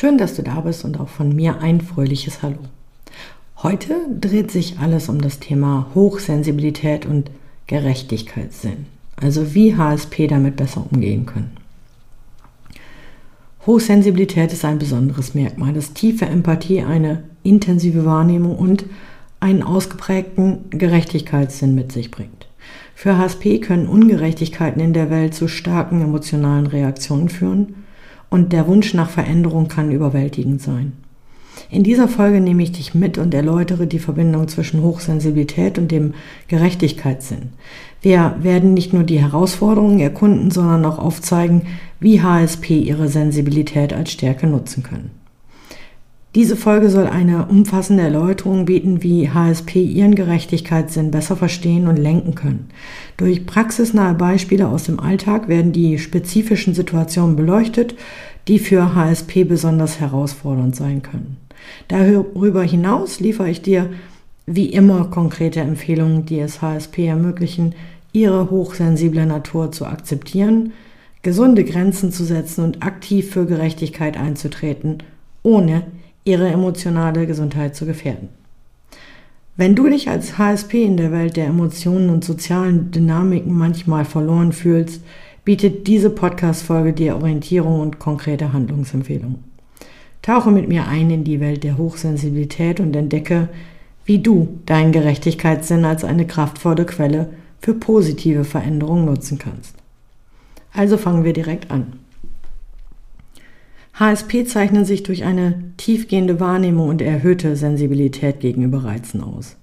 Schön, dass du da bist und auch von mir ein fröhliches Hallo. Heute dreht sich alles um das Thema Hochsensibilität und Gerechtigkeitssinn, also wie HSP damit besser umgehen können. Hochsensibilität ist ein besonderes Merkmal, das tiefe Empathie, eine intensive Wahrnehmung und einen ausgeprägten Gerechtigkeitssinn mit sich bringt. Für HSP können Ungerechtigkeiten in der Welt zu starken emotionalen Reaktionen führen und der Wunsch nach Veränderung kann überwältigend sein. In dieser Folge nehme ich dich mit und erläutere die Verbindung zwischen Hochsensibilität und dem Gerechtigkeitssinn. Wir werden nicht nur die Herausforderungen erkunden, sondern auch aufzeigen, wie HSP ihre Sensibilität als Stärke nutzen können. Diese Folge soll eine umfassende Erläuterung bieten, wie HSP ihren Gerechtigkeitssinn besser verstehen und lenken können. Durch praxisnahe Beispiele aus dem Alltag werden die spezifischen Situationen beleuchtet, die für HSP besonders herausfordernd sein können. Darüber hinaus liefere ich dir wie immer konkrete Empfehlungen, die es HSP ermöglichen, ihre hochsensible Natur zu akzeptieren, gesunde Grenzen zu setzen und aktiv für Gerechtigkeit einzutreten, ohne ihre emotionale Gesundheit zu gefährden. Wenn du dich als HSP in der Welt der Emotionen und sozialen Dynamiken manchmal verloren fühlst, bietet diese Podcast-Folge dir Orientierung und konkrete Handlungsempfehlungen. Tauche mit mir ein in die Welt der Hochsensibilität und entdecke, wie du deinen Gerechtigkeitssinn als eine kraftvolle Quelle für positive Veränderungen nutzen kannst. Also fangen wir direkt an. HSP zeichnen sich durch eine tiefgehende Wahrnehmung und erhöhte Sensibilität gegenüber Reizen aus.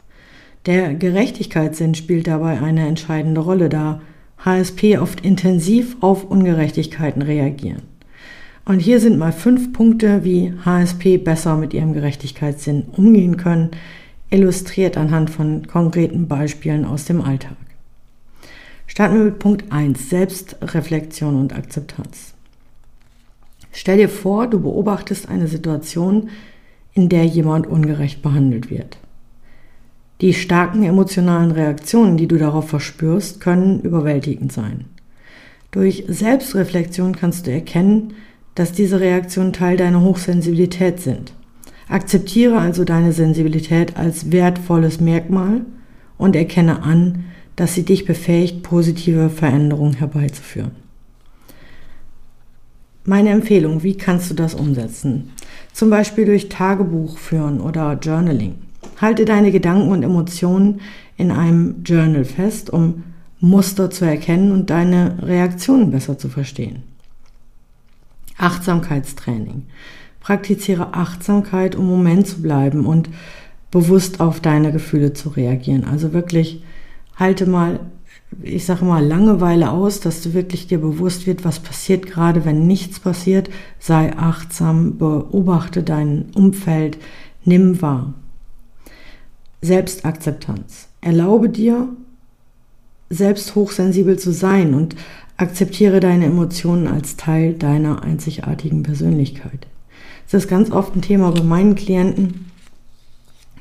Der Gerechtigkeitssinn spielt dabei eine entscheidende Rolle, da HSP oft intensiv auf Ungerechtigkeiten reagieren. Und hier sind mal fünf Punkte, wie HSP besser mit ihrem Gerechtigkeitssinn umgehen können, illustriert anhand von konkreten Beispielen aus dem Alltag. Starten wir mit Punkt 1, Selbstreflexion und Akzeptanz. Stell dir vor, du beobachtest eine Situation, in der jemand ungerecht behandelt wird. Die starken emotionalen Reaktionen, die du darauf verspürst, können überwältigend sein. Durch Selbstreflexion kannst du erkennen, dass diese Reaktionen Teil deiner Hochsensibilität sind. Akzeptiere also deine Sensibilität als wertvolles Merkmal und erkenne an, dass sie dich befähigt, positive Veränderungen herbeizuführen. Meine Empfehlung, wie kannst du das umsetzen? Zum Beispiel durch Tagebuch führen oder Journaling. Halte deine Gedanken und Emotionen in einem Journal fest, um Muster zu erkennen und deine Reaktionen besser zu verstehen. Achtsamkeitstraining. Praktiziere Achtsamkeit, um Moment zu bleiben und bewusst auf deine Gefühle zu reagieren. Also wirklich halte mal ich sage mal, Langeweile aus, dass du wirklich dir bewusst wird, was passiert gerade, wenn nichts passiert. Sei achtsam, beobachte dein Umfeld, nimm wahr. Selbstakzeptanz. Erlaube dir, selbst hochsensibel zu sein und akzeptiere deine Emotionen als Teil deiner einzigartigen Persönlichkeit. Das ist ganz oft ein Thema bei meinen Klienten.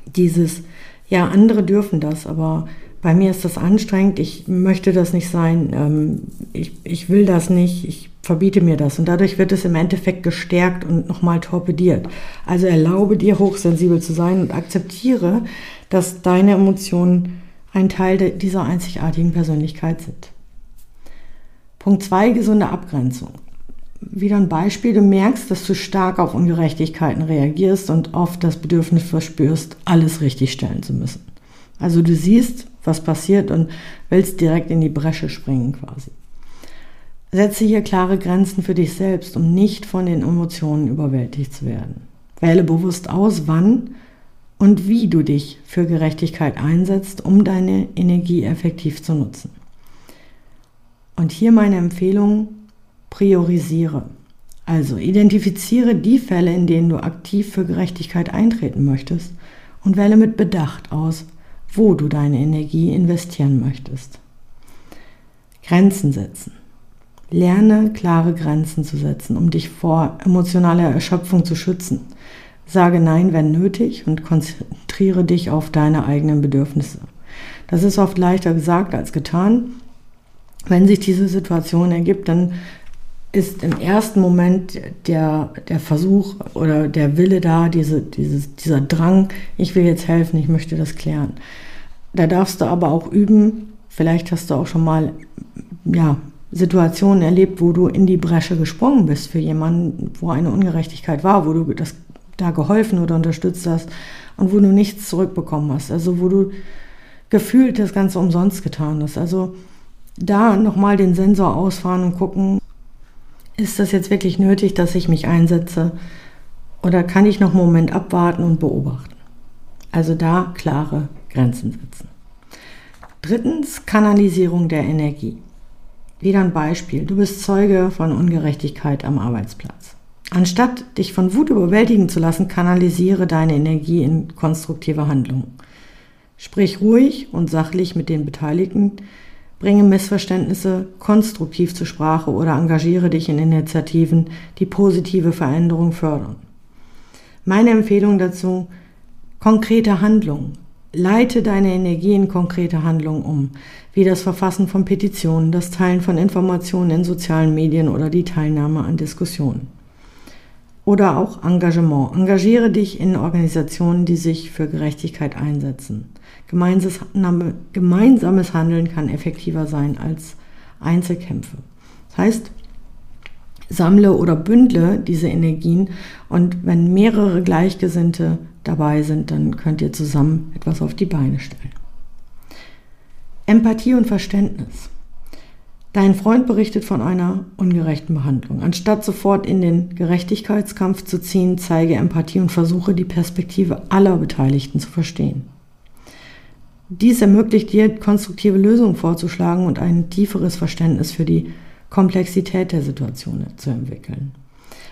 Dieses, ja, andere dürfen das, aber bei mir ist das anstrengend, ich möchte das nicht sein, ähm, ich, ich will das nicht, ich verbiete mir das. Und dadurch wird es im Endeffekt gestärkt und nochmal torpediert. Also erlaube dir, hochsensibel zu sein und akzeptiere, dass deine Emotionen ein Teil dieser einzigartigen Persönlichkeit sind. Punkt 2, gesunde Abgrenzung. Wieder ein Beispiel, du merkst, dass du stark auf Ungerechtigkeiten reagierst und oft das Bedürfnis verspürst, alles richtigstellen zu müssen. Also du siehst, was passiert und willst direkt in die Bresche springen quasi. Setze hier klare Grenzen für dich selbst, um nicht von den Emotionen überwältigt zu werden. Wähle bewusst aus, wann und wie du dich für Gerechtigkeit einsetzt, um deine Energie effektiv zu nutzen. Und hier meine Empfehlung, priorisiere. Also identifiziere die Fälle, in denen du aktiv für Gerechtigkeit eintreten möchtest und wähle mit Bedacht aus, wo du deine Energie investieren möchtest. Grenzen setzen. Lerne klare Grenzen zu setzen, um dich vor emotionaler Erschöpfung zu schützen. Sage Nein, wenn nötig und konzentriere dich auf deine eigenen Bedürfnisse. Das ist oft leichter gesagt als getan. Wenn sich diese Situation ergibt, dann ist im ersten Moment der, der Versuch oder der Wille da, diese, dieses, dieser Drang, ich will jetzt helfen, ich möchte das klären. Da darfst du aber auch üben, vielleicht hast du auch schon mal ja, Situationen erlebt, wo du in die Bresche gesprungen bist für jemanden, wo eine Ungerechtigkeit war, wo du das da geholfen oder unterstützt hast und wo du nichts zurückbekommen hast. Also wo du gefühlt das Ganze umsonst getan hast. Also da nochmal den Sensor ausfahren und gucken, ist das jetzt wirklich nötig, dass ich mich einsetze? Oder kann ich noch einen Moment abwarten und beobachten? Also da klare Grenzen setzen. Drittens, Kanalisierung der Energie. Wieder ein Beispiel. Du bist Zeuge von Ungerechtigkeit am Arbeitsplatz. Anstatt dich von Wut überwältigen zu lassen, kanalisiere deine Energie in konstruktive Handlungen. Sprich ruhig und sachlich mit den Beteiligten, Bringe Missverständnisse konstruktiv zur Sprache oder engagiere dich in Initiativen, die positive Veränderung fördern. Meine Empfehlung dazu, konkrete Handlungen. Leite deine Energie in konkrete Handlungen um, wie das Verfassen von Petitionen, das Teilen von Informationen in sozialen Medien oder die Teilnahme an Diskussionen. Oder auch Engagement. Engagiere dich in Organisationen, die sich für Gerechtigkeit einsetzen. Gemeinsames Handeln kann effektiver sein als Einzelkämpfe. Das heißt, sammle oder bündle diese Energien und wenn mehrere Gleichgesinnte dabei sind, dann könnt ihr zusammen etwas auf die Beine stellen. Empathie und Verständnis. Dein Freund berichtet von einer ungerechten Behandlung. Anstatt sofort in den Gerechtigkeitskampf zu ziehen, zeige Empathie und versuche die Perspektive aller Beteiligten zu verstehen. Dies ermöglicht dir, konstruktive Lösungen vorzuschlagen und ein tieferes Verständnis für die Komplexität der Situation zu entwickeln.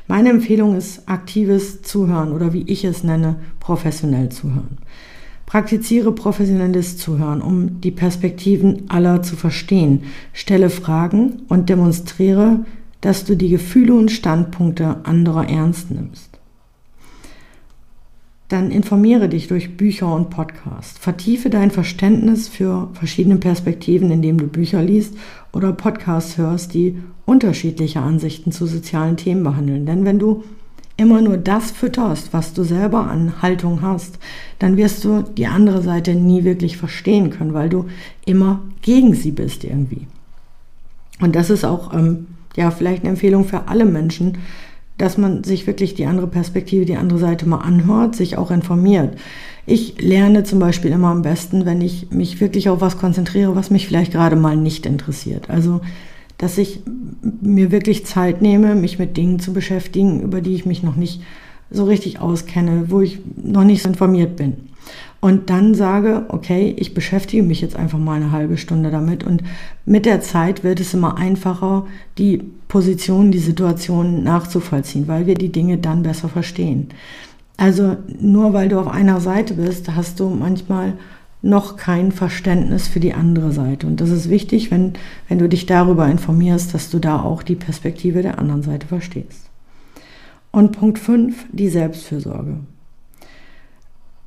Meine Empfehlung ist aktives Zuhören oder wie ich es nenne, professionell Zuhören. Praktiziere professionelles Zuhören, um die Perspektiven aller zu verstehen. Stelle Fragen und demonstriere, dass du die Gefühle und Standpunkte anderer ernst nimmst dann informiere dich durch Bücher und Podcasts. Vertiefe dein Verständnis für verschiedene Perspektiven, indem du Bücher liest oder Podcasts hörst, die unterschiedliche Ansichten zu sozialen Themen behandeln. Denn wenn du immer nur das fütterst, was du selber an Haltung hast, dann wirst du die andere Seite nie wirklich verstehen können, weil du immer gegen sie bist irgendwie. Und das ist auch ähm, ja vielleicht eine Empfehlung für alle Menschen, dass man sich wirklich die andere Perspektive, die andere Seite mal anhört, sich auch informiert. Ich lerne zum Beispiel immer am besten, wenn ich mich wirklich auf was konzentriere, was mich vielleicht gerade mal nicht interessiert. Also, dass ich mir wirklich Zeit nehme, mich mit Dingen zu beschäftigen, über die ich mich noch nicht so richtig auskenne, wo ich noch nicht so informiert bin und dann sage, okay, ich beschäftige mich jetzt einfach mal eine halbe Stunde damit und mit der Zeit wird es immer einfacher, die Position, die Situation nachzuvollziehen, weil wir die Dinge dann besser verstehen. Also nur weil du auf einer Seite bist, hast du manchmal noch kein Verständnis für die andere Seite. Und das ist wichtig, wenn, wenn du dich darüber informierst, dass du da auch die Perspektive der anderen Seite verstehst. Und Punkt 5, die Selbstfürsorge.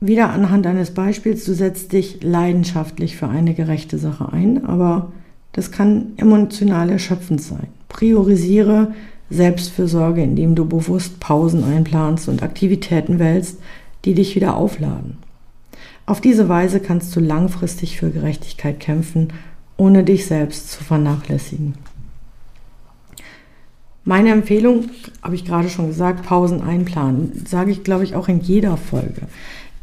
Wieder anhand eines Beispiels, du setzt dich leidenschaftlich für eine gerechte Sache ein, aber das kann emotional erschöpfend sein. Priorisiere Selbstfürsorge, indem du bewusst Pausen einplanst und Aktivitäten wählst, die dich wieder aufladen. Auf diese Weise kannst du langfristig für Gerechtigkeit kämpfen, ohne dich selbst zu vernachlässigen. Meine Empfehlung, habe ich gerade schon gesagt, Pausen einplanen, sage ich, glaube ich, auch in jeder Folge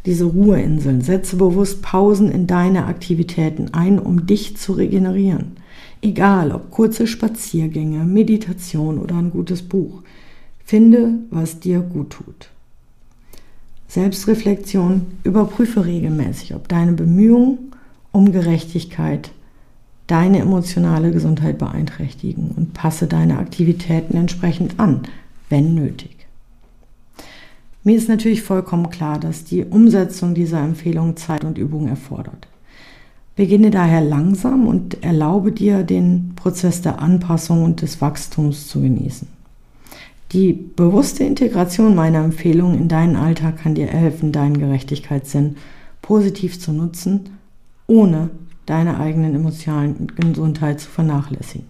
diese Ruheinseln. Setze bewusst Pausen in deine Aktivitäten ein, um dich zu regenerieren. Egal ob kurze Spaziergänge, Meditation oder ein gutes Buch. Finde, was dir gut tut. Selbstreflexion. Überprüfe regelmäßig, ob deine Bemühungen um Gerechtigkeit deine emotionale Gesundheit beeinträchtigen und passe deine Aktivitäten entsprechend an. wenn nötig. Mir ist natürlich vollkommen klar, dass die Umsetzung dieser Empfehlung Zeit und Übung erfordert. Beginne daher langsam und erlaube dir, den Prozess der Anpassung und des Wachstums zu genießen. Die bewusste Integration meiner Empfehlungen in deinen Alltag kann dir helfen, deinen Gerechtigkeitssinn positiv zu nutzen, ohne deine eigenen emotionalen Gesundheit zu vernachlässigen.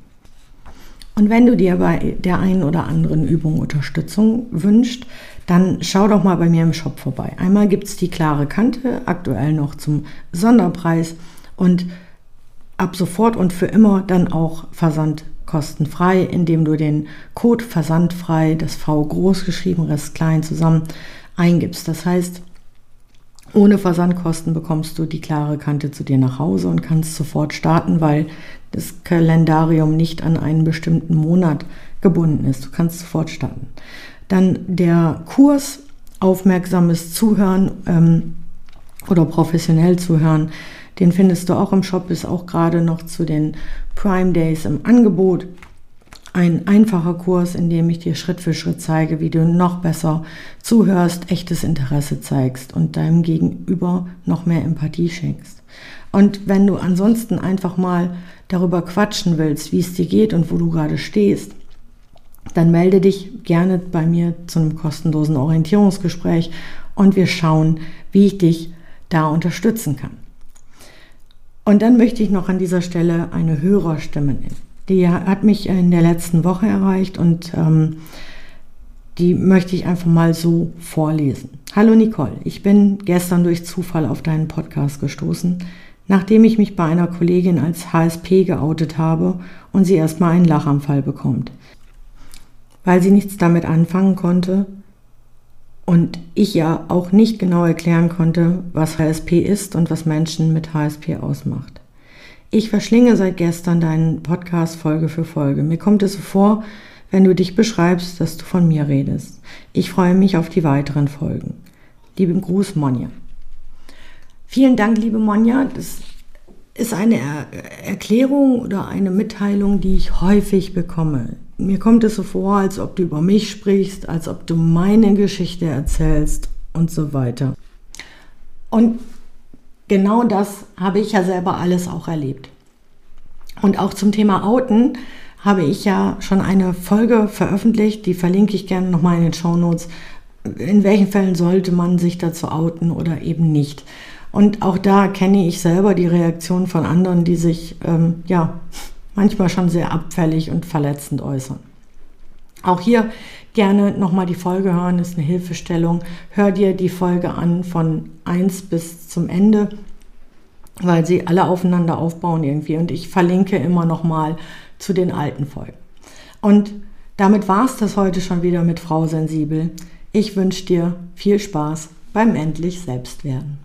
Und wenn du dir bei der einen oder anderen Übung Unterstützung wünschst, dann schau doch mal bei mir im Shop vorbei. Einmal gibt es die klare Kante, aktuell noch zum Sonderpreis und ab sofort und für immer dann auch versandkostenfrei, indem du den Code versandfrei, das V groß geschrieben, Rest klein zusammen eingibst. Das heißt, ohne Versandkosten bekommst du die klare Kante zu dir nach Hause und kannst sofort starten, weil das Kalendarium nicht an einen bestimmten Monat gebunden ist. Du kannst sofort starten. Dann der Kurs aufmerksames Zuhören ähm, oder professionell zuhören, den findest du auch im Shop, ist auch gerade noch zu den Prime Days im Angebot. Ein einfacher Kurs, in dem ich dir Schritt für Schritt zeige, wie du noch besser zuhörst, echtes Interesse zeigst und deinem Gegenüber noch mehr Empathie schenkst. Und wenn du ansonsten einfach mal darüber quatschen willst, wie es dir geht und wo du gerade stehst, dann melde dich gerne bei mir zu einem kostenlosen Orientierungsgespräch und wir schauen, wie ich dich da unterstützen kann. Und dann möchte ich noch an dieser Stelle eine Hörerstimme nennen. Die hat mich in der letzten Woche erreicht und ähm, die möchte ich einfach mal so vorlesen. Hallo Nicole, ich bin gestern durch Zufall auf deinen Podcast gestoßen, nachdem ich mich bei einer Kollegin als HSP geoutet habe und sie erstmal einen Lachanfall bekommt weil sie nichts damit anfangen konnte und ich ja auch nicht genau erklären konnte, was HSP ist und was Menschen mit HSP ausmacht. Ich verschlinge seit gestern deinen Podcast Folge für Folge. Mir kommt es so vor, wenn du dich beschreibst, dass du von mir redest. Ich freue mich auf die weiteren Folgen. Lieben Gruß, Monja. Vielen Dank, liebe Monja. Das ist eine er Erklärung oder eine Mitteilung, die ich häufig bekomme mir kommt es so vor, als ob du über mich sprichst, als ob du meine Geschichte erzählst und so weiter. Und genau das habe ich ja selber alles auch erlebt. Und auch zum Thema Outen habe ich ja schon eine Folge veröffentlicht, die verlinke ich gerne nochmal in den Show Notes. In welchen Fällen sollte man sich dazu outen oder eben nicht? Und auch da kenne ich selber die Reaktion von anderen, die sich ähm, ja manchmal schon sehr abfällig und verletzend äußern. Auch hier gerne nochmal die Folge hören, ist eine Hilfestellung. Hör dir die Folge an von 1 bis zum Ende, weil sie alle aufeinander aufbauen irgendwie. Und ich verlinke immer nochmal zu den alten Folgen. Und damit war es das heute schon wieder mit Frau Sensibel. Ich wünsche dir viel Spaß beim endlich Selbstwerden.